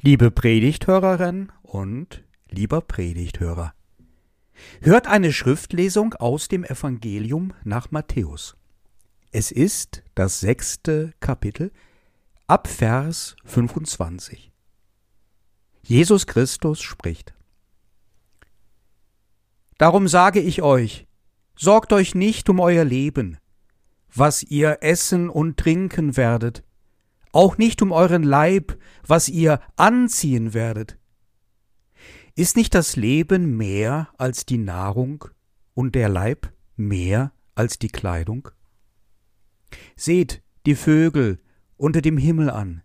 Liebe Predigthörerin und lieber Predigthörer, hört eine Schriftlesung aus dem Evangelium nach Matthäus. Es ist das sechste Kapitel ab Vers 25. Jesus Christus spricht. Darum sage ich euch, sorgt euch nicht um euer Leben, was ihr essen und trinken werdet, auch nicht um euren Leib, was ihr anziehen werdet. Ist nicht das Leben mehr als die Nahrung und der Leib mehr als die Kleidung? Seht die Vögel unter dem Himmel an.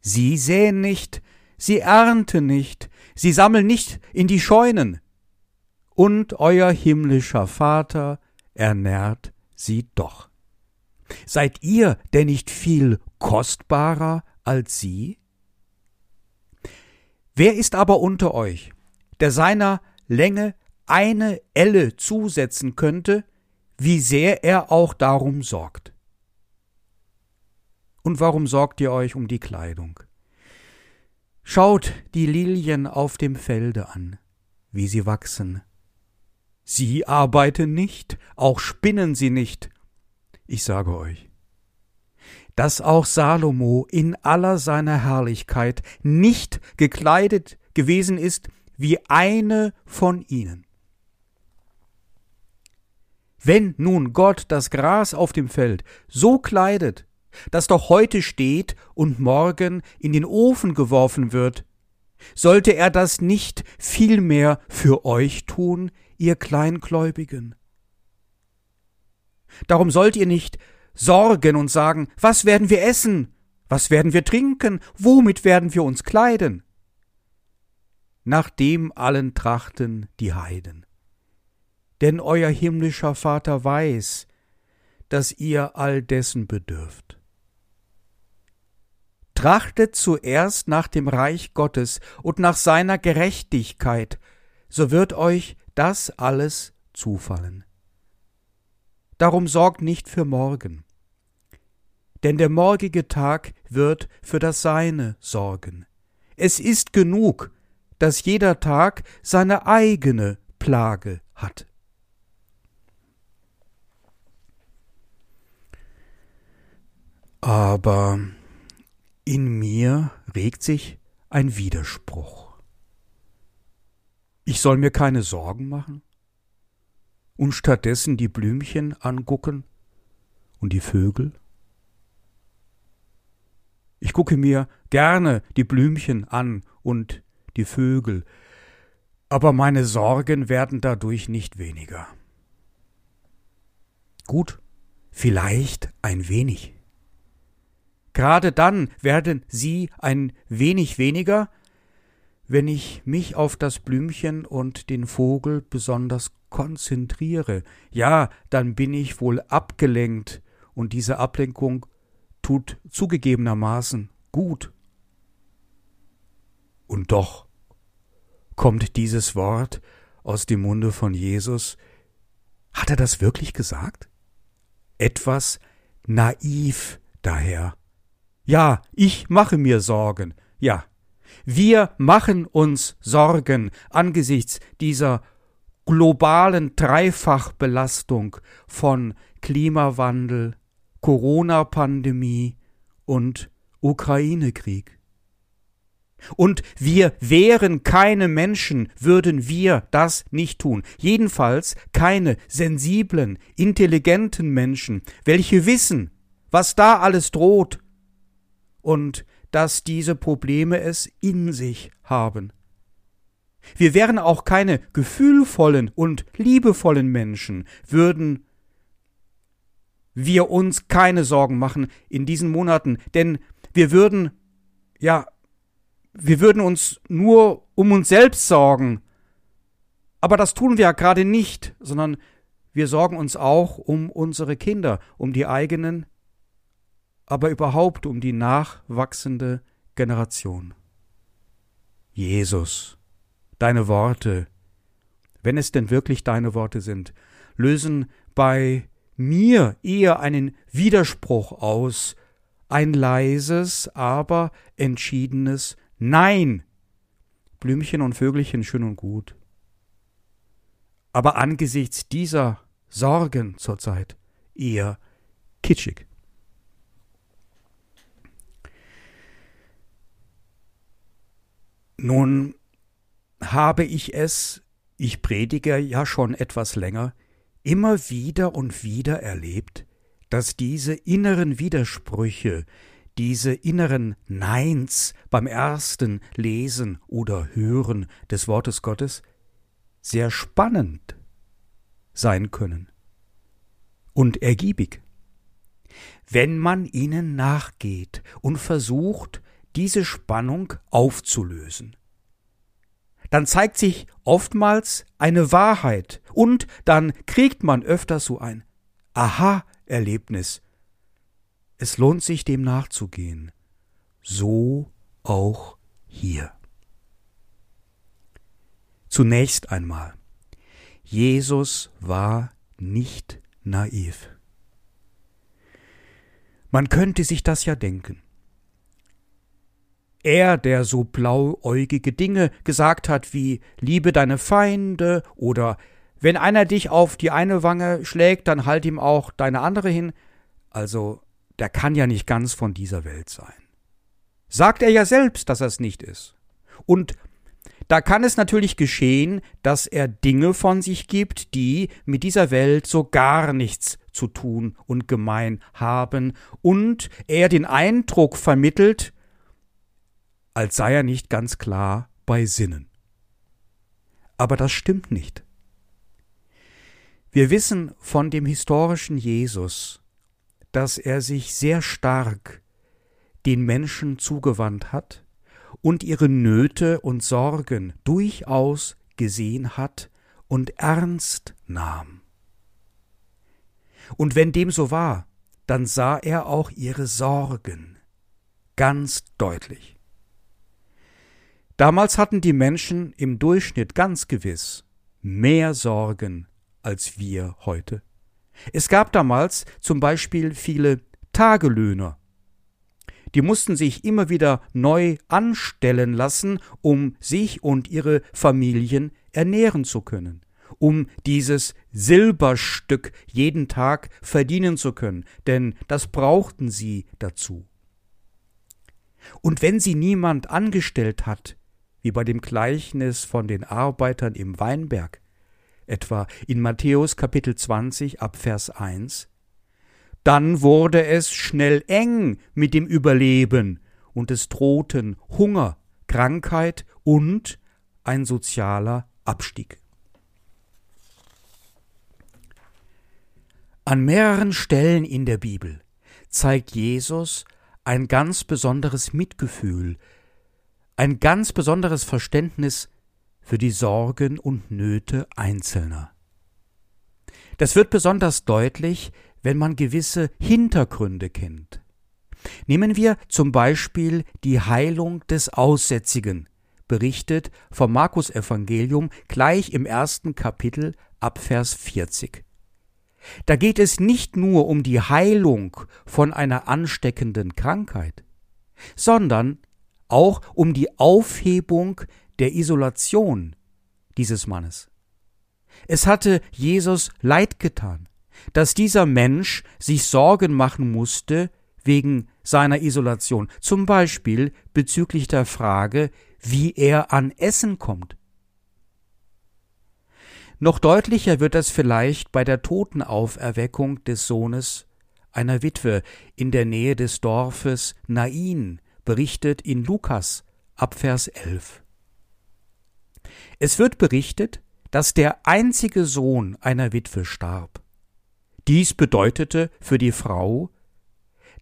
Sie säen nicht, sie ernten nicht, sie sammeln nicht in die Scheunen, und euer himmlischer Vater ernährt sie doch. Seid ihr denn nicht viel kostbarer als sie? Wer ist aber unter euch, der seiner Länge eine Elle zusetzen könnte, wie sehr er auch darum sorgt? Und warum sorgt ihr euch um die Kleidung? Schaut die Lilien auf dem Felde an, wie sie wachsen. Sie arbeiten nicht, auch spinnen sie nicht. Ich sage euch, dass auch Salomo in aller seiner Herrlichkeit nicht gekleidet gewesen ist wie eine von ihnen. Wenn nun Gott das Gras auf dem Feld so kleidet, das doch heute steht und morgen in den Ofen geworfen wird, sollte er das nicht vielmehr für euch tun, ihr Kleingläubigen? Darum sollt ihr nicht sorgen und sagen, was werden wir essen? Was werden wir trinken? Womit werden wir uns kleiden? Nach dem allen trachten die Heiden. Denn euer himmlischer Vater weiß, dass ihr all dessen bedürft. Trachtet zuerst nach dem Reich Gottes und nach seiner Gerechtigkeit, so wird euch das alles zufallen. Darum sorgt nicht für morgen, denn der morgige Tag wird für das Seine sorgen. Es ist genug, dass jeder Tag seine eigene Plage hat. Aber in mir regt sich ein Widerspruch. Ich soll mir keine Sorgen machen und stattdessen die Blümchen angucken und die Vögel? Ich gucke mir gerne die Blümchen an und die Vögel, aber meine Sorgen werden dadurch nicht weniger. Gut, vielleicht ein wenig. Gerade dann werden sie ein wenig weniger, wenn ich mich auf das Blümchen und den Vogel besonders konzentriere, ja, dann bin ich wohl abgelenkt, und diese Ablenkung tut zugegebenermaßen gut. Und doch kommt dieses Wort aus dem Munde von Jesus. Hat er das wirklich gesagt? Etwas naiv daher. Ja, ich mache mir Sorgen. Ja, wir machen uns Sorgen angesichts dieser globalen Dreifachbelastung von Klimawandel, Corona-Pandemie und Ukraine-Krieg. Und wir wären keine Menschen, würden wir das nicht tun. Jedenfalls keine sensiblen, intelligenten Menschen, welche wissen, was da alles droht und dass diese Probleme es in sich haben. Wir wären auch keine gefühlvollen und liebevollen Menschen, würden wir uns keine Sorgen machen in diesen Monaten, denn wir würden, ja, wir würden uns nur um uns selbst sorgen. Aber das tun wir ja gerade nicht, sondern wir sorgen uns auch um unsere Kinder, um die eigenen, aber überhaupt um die nachwachsende Generation. Jesus, deine Worte, wenn es denn wirklich deine Worte sind, lösen bei mir eher einen Widerspruch aus, ein leises, aber entschiedenes Nein. Blümchen und Vögelchen schön und gut. Aber angesichts dieser Sorgen zurzeit eher kitschig. Nun habe ich es, ich predige ja schon etwas länger, immer wieder und wieder erlebt, dass diese inneren Widersprüche, diese inneren Neins beim ersten Lesen oder Hören des Wortes Gottes sehr spannend sein können und ergiebig, wenn man ihnen nachgeht und versucht, diese Spannung aufzulösen. Dann zeigt sich oftmals eine Wahrheit und dann kriegt man öfter so ein Aha-Erlebnis. Es lohnt sich dem nachzugehen. So auch hier. Zunächst einmal. Jesus war nicht naiv. Man könnte sich das ja denken. Er, der so blauäugige Dinge gesagt hat wie Liebe deine Feinde oder wenn einer dich auf die eine Wange schlägt, dann halt ihm auch deine andere hin, also der kann ja nicht ganz von dieser Welt sein. Sagt er ja selbst, dass er es nicht ist. Und da kann es natürlich geschehen, dass er Dinge von sich gibt, die mit dieser Welt so gar nichts zu tun und gemein haben, und er den Eindruck vermittelt, als sei er nicht ganz klar bei Sinnen. Aber das stimmt nicht. Wir wissen von dem historischen Jesus, dass er sich sehr stark den Menschen zugewandt hat und ihre Nöte und Sorgen durchaus gesehen hat und ernst nahm. Und wenn dem so war, dann sah er auch ihre Sorgen ganz deutlich. Damals hatten die Menschen im Durchschnitt ganz gewiss mehr Sorgen als wir heute. Es gab damals zum Beispiel viele Tagelöhner. Die mussten sich immer wieder neu anstellen lassen, um sich und ihre Familien ernähren zu können, um dieses Silberstück jeden Tag verdienen zu können, denn das brauchten sie dazu. Und wenn sie niemand angestellt hat, wie bei dem Gleichnis von den Arbeitern im Weinberg, etwa in Matthäus Kapitel 20 ab Vers 1, dann wurde es schnell eng mit dem Überleben und es drohten Hunger, Krankheit und ein sozialer Abstieg. An mehreren Stellen in der Bibel zeigt Jesus ein ganz besonderes Mitgefühl ein ganz besonderes Verständnis für die Sorgen und Nöte Einzelner. Das wird besonders deutlich, wenn man gewisse Hintergründe kennt. Nehmen wir zum Beispiel die Heilung des Aussätzigen, berichtet vom Markus Evangelium gleich im ersten Kapitel ab Vers 40. Da geht es nicht nur um die Heilung von einer ansteckenden Krankheit, sondern auch um die Aufhebung der Isolation dieses Mannes. Es hatte Jesus leid getan, dass dieser Mensch sich Sorgen machen musste wegen seiner Isolation, zum Beispiel bezüglich der Frage, wie er an Essen kommt. Noch deutlicher wird das vielleicht bei der Totenauferweckung des Sohnes einer Witwe in der Nähe des Dorfes Nain berichtet in Lukas ab Vers 11. Es wird berichtet, dass der einzige Sohn einer Witwe starb. Dies bedeutete für die Frau,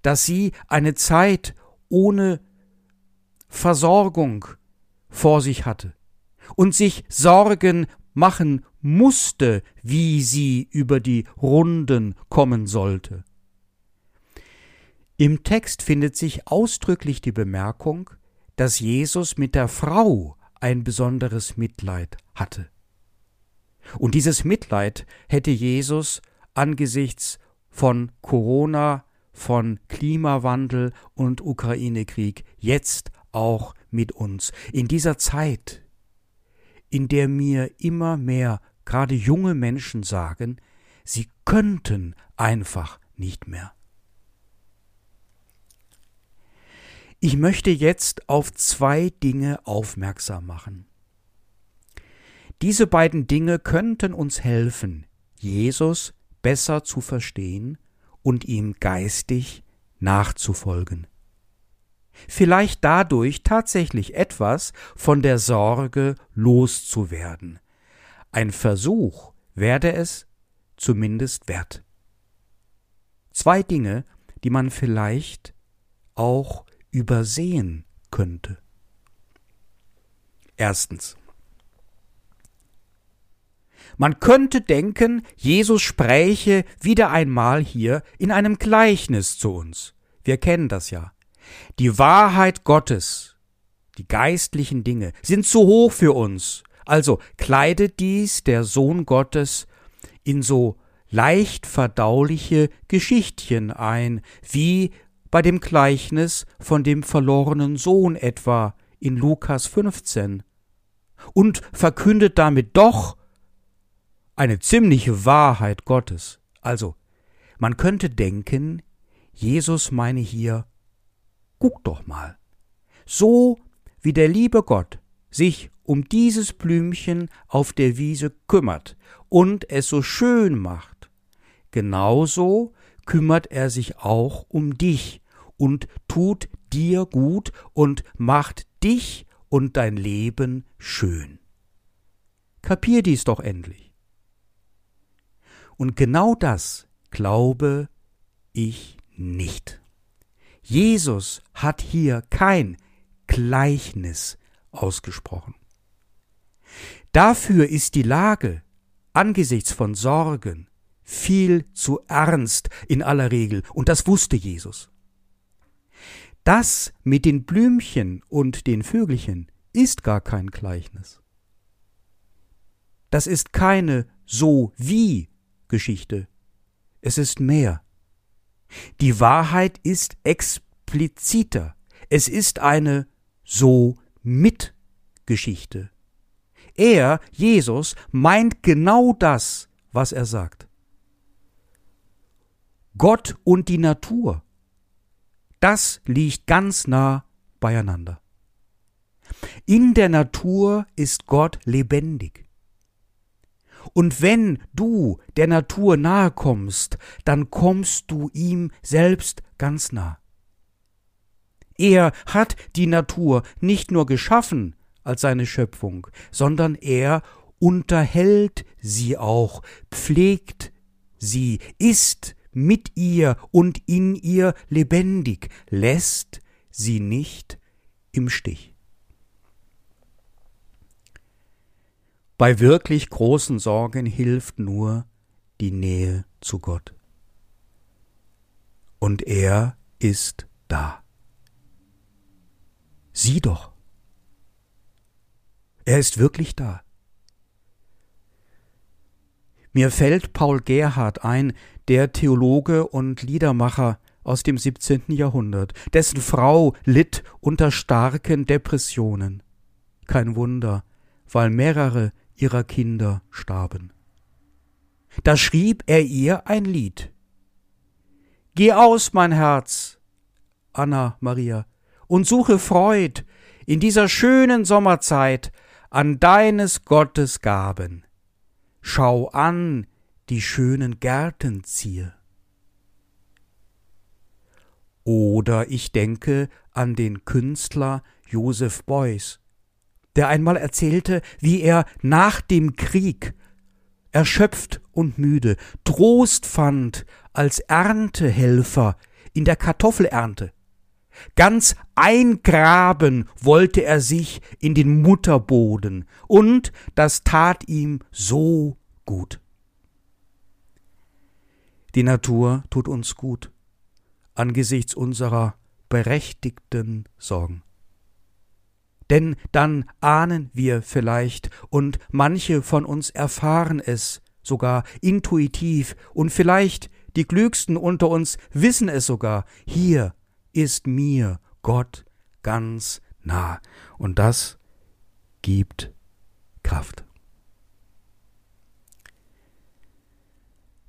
dass sie eine Zeit ohne Versorgung vor sich hatte und sich Sorgen machen musste, wie sie über die Runden kommen sollte. Im Text findet sich ausdrücklich die Bemerkung, dass Jesus mit der Frau ein besonderes Mitleid hatte. Und dieses Mitleid hätte Jesus angesichts von Corona, von Klimawandel und Ukraine-Krieg jetzt auch mit uns in dieser Zeit, in der mir immer mehr gerade junge Menschen sagen, sie könnten einfach nicht mehr. Ich möchte jetzt auf zwei Dinge aufmerksam machen. Diese beiden Dinge könnten uns helfen, Jesus besser zu verstehen und ihm geistig nachzufolgen. Vielleicht dadurch tatsächlich etwas von der Sorge loszuwerden. Ein Versuch werde es zumindest wert. Zwei Dinge, die man vielleicht auch übersehen könnte. Erstens. Man könnte denken, Jesus spräche wieder einmal hier in einem Gleichnis zu uns. Wir kennen das ja. Die Wahrheit Gottes, die geistlichen Dinge, sind zu hoch für uns. Also kleidet dies der Sohn Gottes in so leicht verdauliche Geschichtchen ein, wie bei dem Gleichnis von dem verlorenen Sohn etwa in Lukas 15, und verkündet damit doch eine ziemliche Wahrheit Gottes. Also, man könnte denken, Jesus meine hier, guck doch mal. So wie der liebe Gott sich um dieses Blümchen auf der Wiese kümmert und es so schön macht, genauso kümmert er sich auch um dich und tut dir gut und macht dich und dein Leben schön. Kapier dies doch endlich. Und genau das glaube ich nicht. Jesus hat hier kein Gleichnis ausgesprochen. Dafür ist die Lage angesichts von Sorgen viel zu ernst in aller Regel, und das wusste Jesus. Das mit den Blümchen und den Vögelchen ist gar kein Gleichnis. Das ist keine so wie Geschichte. Es ist mehr. Die Wahrheit ist expliziter. Es ist eine so mit Geschichte. Er, Jesus, meint genau das, was er sagt. Gott und die Natur, das liegt ganz nah beieinander. In der Natur ist Gott lebendig. Und wenn du der Natur nahe kommst, dann kommst du ihm selbst ganz nah. Er hat die Natur nicht nur geschaffen als seine Schöpfung, sondern er unterhält sie auch, pflegt sie, ist mit ihr und in ihr lebendig, lässt sie nicht im Stich. Bei wirklich großen Sorgen hilft nur die Nähe zu Gott. Und er ist da. Sieh doch. Er ist wirklich da. Mir fällt Paul Gerhard ein, der Theologe und Liedermacher aus dem 17. Jahrhundert, dessen Frau litt unter starken Depressionen. Kein Wunder, weil mehrere ihrer Kinder starben. Da schrieb er ihr ein Lied. Geh aus, mein Herz, Anna Maria, und suche Freud in dieser schönen Sommerzeit an deines Gottes Gaben. Schau an die schönen Gärtenzier. Oder ich denke an den Künstler Joseph Beuys, der einmal erzählte, wie er nach dem Krieg erschöpft und müde Trost fand als Erntehelfer in der Kartoffelernte. Ganz eingraben wollte er sich in den Mutterboden, und das tat ihm so gut. Die Natur tut uns gut angesichts unserer berechtigten Sorgen denn dann ahnen wir vielleicht, und manche von uns erfahren es sogar intuitiv, und vielleicht die Klügsten unter uns wissen es sogar, hier ist mir Gott ganz nah. Und das gibt Kraft.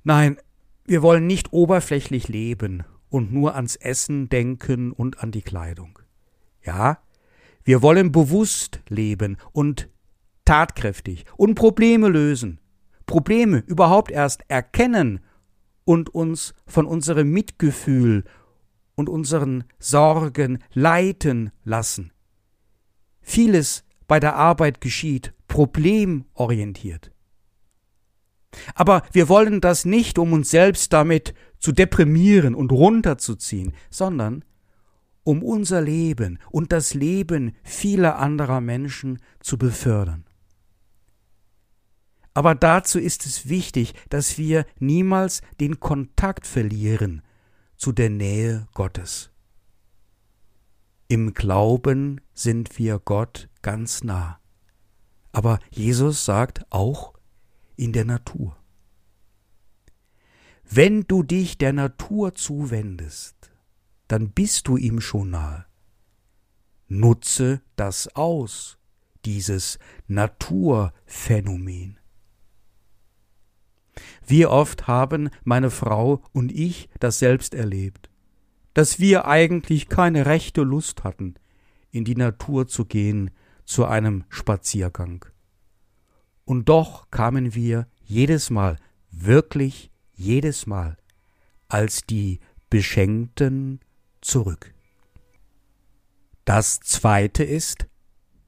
Nein, wir wollen nicht oberflächlich leben und nur ans Essen denken und an die Kleidung. Ja, wir wollen bewusst leben und tatkräftig und Probleme lösen. Probleme überhaupt erst erkennen und uns von unserem Mitgefühl und unseren Sorgen leiten lassen. Vieles bei der Arbeit geschieht problemorientiert. Aber wir wollen das nicht, um uns selbst damit zu deprimieren und runterzuziehen, sondern um unser Leben und das Leben vieler anderer Menschen zu befördern. Aber dazu ist es wichtig, dass wir niemals den Kontakt verlieren zu der Nähe Gottes. Im Glauben sind wir Gott ganz nah. Aber Jesus sagt auch in der Natur. Wenn du dich der Natur zuwendest, dann bist du ihm schon nahe. Nutze das aus, dieses Naturphänomen. Wie oft haben meine Frau und ich das selbst erlebt, dass wir eigentlich keine rechte Lust hatten, in die Natur zu gehen zu einem Spaziergang. Und doch kamen wir jedes Mal, wirklich jedes Mal, als die Beschenkten zurück. Das zweite ist,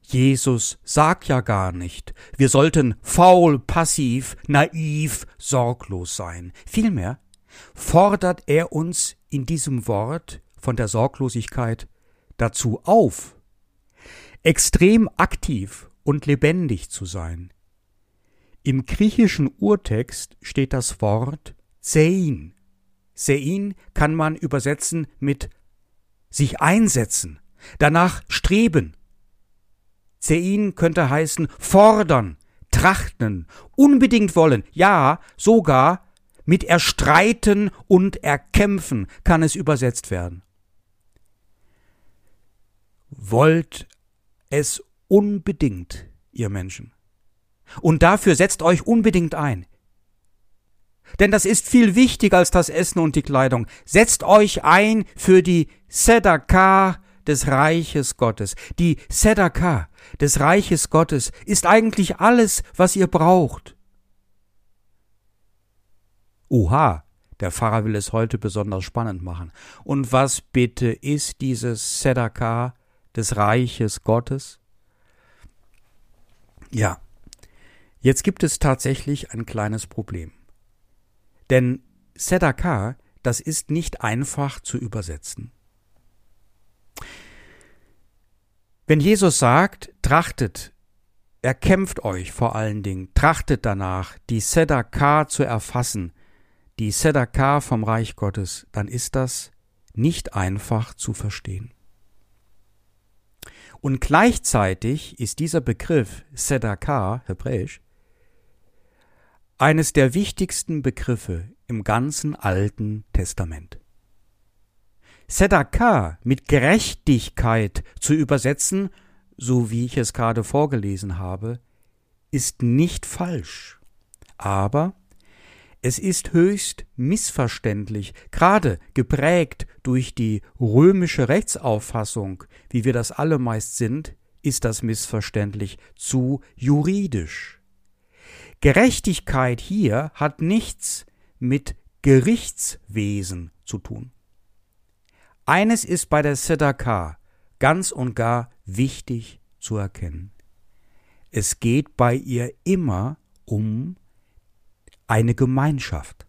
Jesus sagt ja gar nicht, wir sollten faul, passiv, naiv, sorglos sein. Vielmehr fordert er uns in diesem Wort von der Sorglosigkeit dazu auf, extrem aktiv und lebendig zu sein. Im griechischen Urtext steht das Wort Sein. Sein kann man übersetzen mit sich einsetzen, danach streben. Sein könnte heißen fordern, trachten, unbedingt wollen, ja, sogar mit erstreiten und erkämpfen kann es übersetzt werden. Wollt es unbedingt, ihr Menschen. Und dafür setzt euch unbedingt ein. Denn das ist viel wichtiger als das Essen und die Kleidung. Setzt euch ein für die Sedaka des Reiches Gottes. Die Sedaka des Reiches Gottes ist eigentlich alles, was ihr braucht. Oha, der Pfarrer will es heute besonders spannend machen. Und was bitte ist dieses Sedaka des Reiches Gottes? Ja, jetzt gibt es tatsächlich ein kleines Problem. Denn Sedaka, das ist nicht einfach zu übersetzen. Wenn Jesus sagt, trachtet, erkämpft euch vor allen Dingen, trachtet danach, die Sedaka zu erfassen, die Sedaka vom Reich Gottes, dann ist das nicht einfach zu verstehen. Und gleichzeitig ist dieser Begriff Sedaka, hebräisch, eines der wichtigsten Begriffe im ganzen Alten Testament. Sedaka mit Gerechtigkeit zu übersetzen, so wie ich es gerade vorgelesen habe, ist nicht falsch. Aber es ist höchst missverständlich, gerade geprägt durch die römische Rechtsauffassung, wie wir das alle meist sind, ist das missverständlich zu juridisch. Gerechtigkeit hier hat nichts mit Gerichtswesen zu tun. Eines ist bei der Sedaka ganz und gar wichtig zu erkennen. Es geht bei ihr immer um eine Gemeinschaft.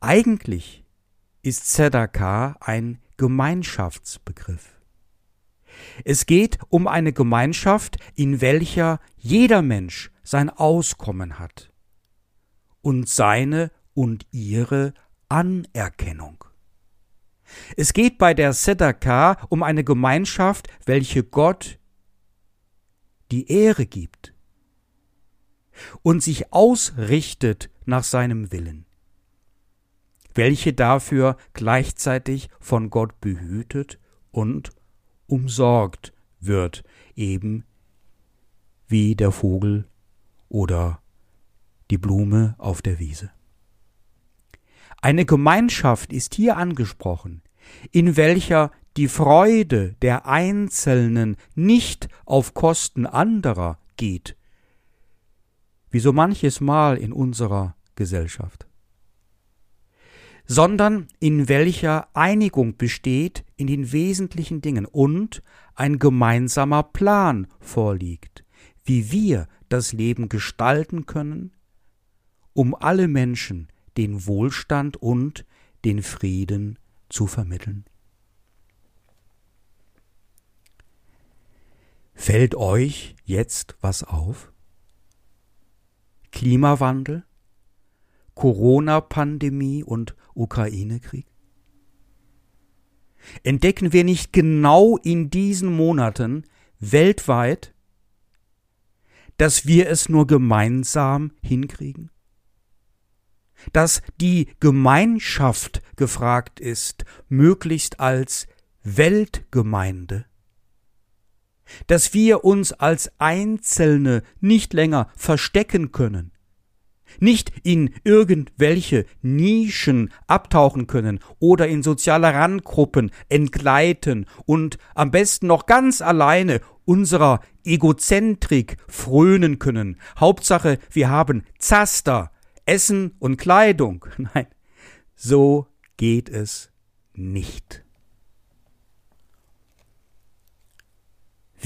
Eigentlich ist Sedaka ein Gemeinschaftsbegriff. Es geht um eine Gemeinschaft, in welcher jeder Mensch sein Auskommen hat und seine und ihre Anerkennung. Es geht bei der Sedaka um eine Gemeinschaft, welche Gott die Ehre gibt und sich ausrichtet nach seinem Willen, welche dafür gleichzeitig von Gott behütet und umsorgt wird, eben wie der Vogel oder die Blume auf der Wiese. Eine Gemeinschaft ist hier angesprochen, in welcher die Freude der Einzelnen nicht auf Kosten anderer geht, wie so manches Mal in unserer Gesellschaft, sondern in welcher Einigung besteht in den wesentlichen Dingen und ein gemeinsamer Plan vorliegt, wie wir das Leben gestalten können, um alle Menschen den Wohlstand und den Frieden zu vermitteln. Fällt euch jetzt was auf? Klimawandel, Corona-Pandemie und Ukraine-Krieg? Entdecken wir nicht genau in diesen Monaten weltweit, dass wir es nur gemeinsam hinkriegen? Dass die Gemeinschaft gefragt ist, möglichst als Weltgemeinde? dass wir uns als Einzelne nicht länger verstecken können, nicht in irgendwelche Nischen abtauchen können oder in soziale Randgruppen entgleiten und am besten noch ganz alleine unserer Egozentrik frönen können. Hauptsache, wir haben Zaster, Essen und Kleidung. Nein, so geht es nicht.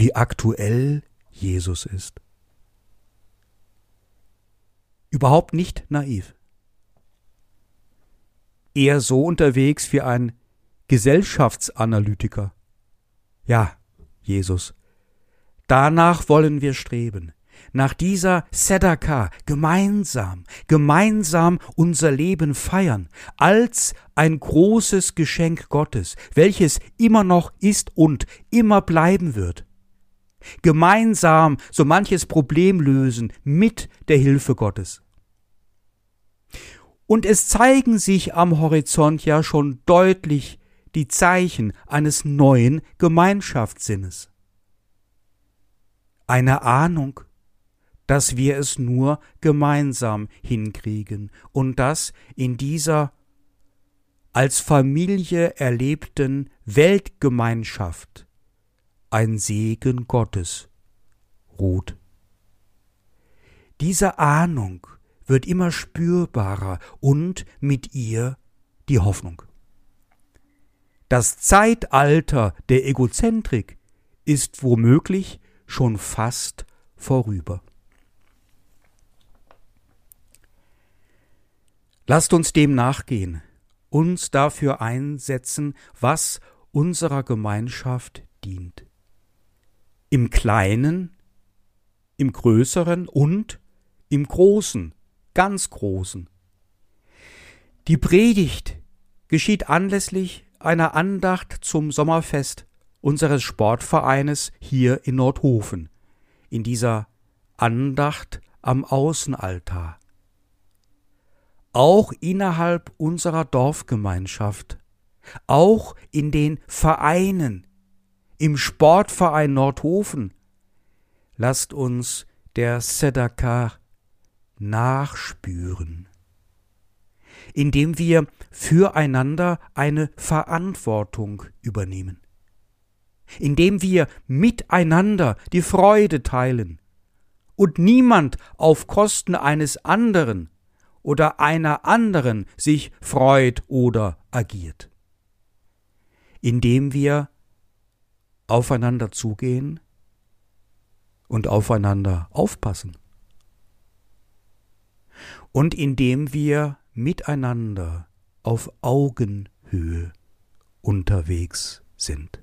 wie aktuell Jesus ist. Überhaupt nicht naiv. Eher so unterwegs wie ein Gesellschaftsanalytiker. Ja, Jesus. Danach wollen wir streben. Nach dieser Sedaka gemeinsam, gemeinsam unser Leben feiern, als ein großes Geschenk Gottes, welches immer noch ist und immer bleiben wird gemeinsam so manches Problem lösen mit der Hilfe Gottes. Und es zeigen sich am Horizont ja schon deutlich die Zeichen eines neuen Gemeinschaftssinnes. Eine Ahnung, dass wir es nur gemeinsam hinkriegen und dass in dieser als Familie erlebten Weltgemeinschaft ein Segen Gottes ruht. Diese Ahnung wird immer spürbarer und mit ihr die Hoffnung. Das Zeitalter der Egozentrik ist womöglich schon fast vorüber. Lasst uns dem nachgehen, uns dafür einsetzen, was unserer Gemeinschaft dient im Kleinen, im Größeren und im Großen, ganz Großen. Die Predigt geschieht anlässlich einer Andacht zum Sommerfest unseres Sportvereines hier in Nordhofen, in dieser Andacht am Außenaltar. Auch innerhalb unserer Dorfgemeinschaft, auch in den Vereinen, im Sportverein Nordhofen. Lasst uns der Sedaka nachspüren, indem wir füreinander eine Verantwortung übernehmen, indem wir miteinander die Freude teilen und niemand auf Kosten eines anderen oder einer anderen sich freut oder agiert, indem wir aufeinander zugehen und aufeinander aufpassen. Und indem wir miteinander auf Augenhöhe unterwegs sind.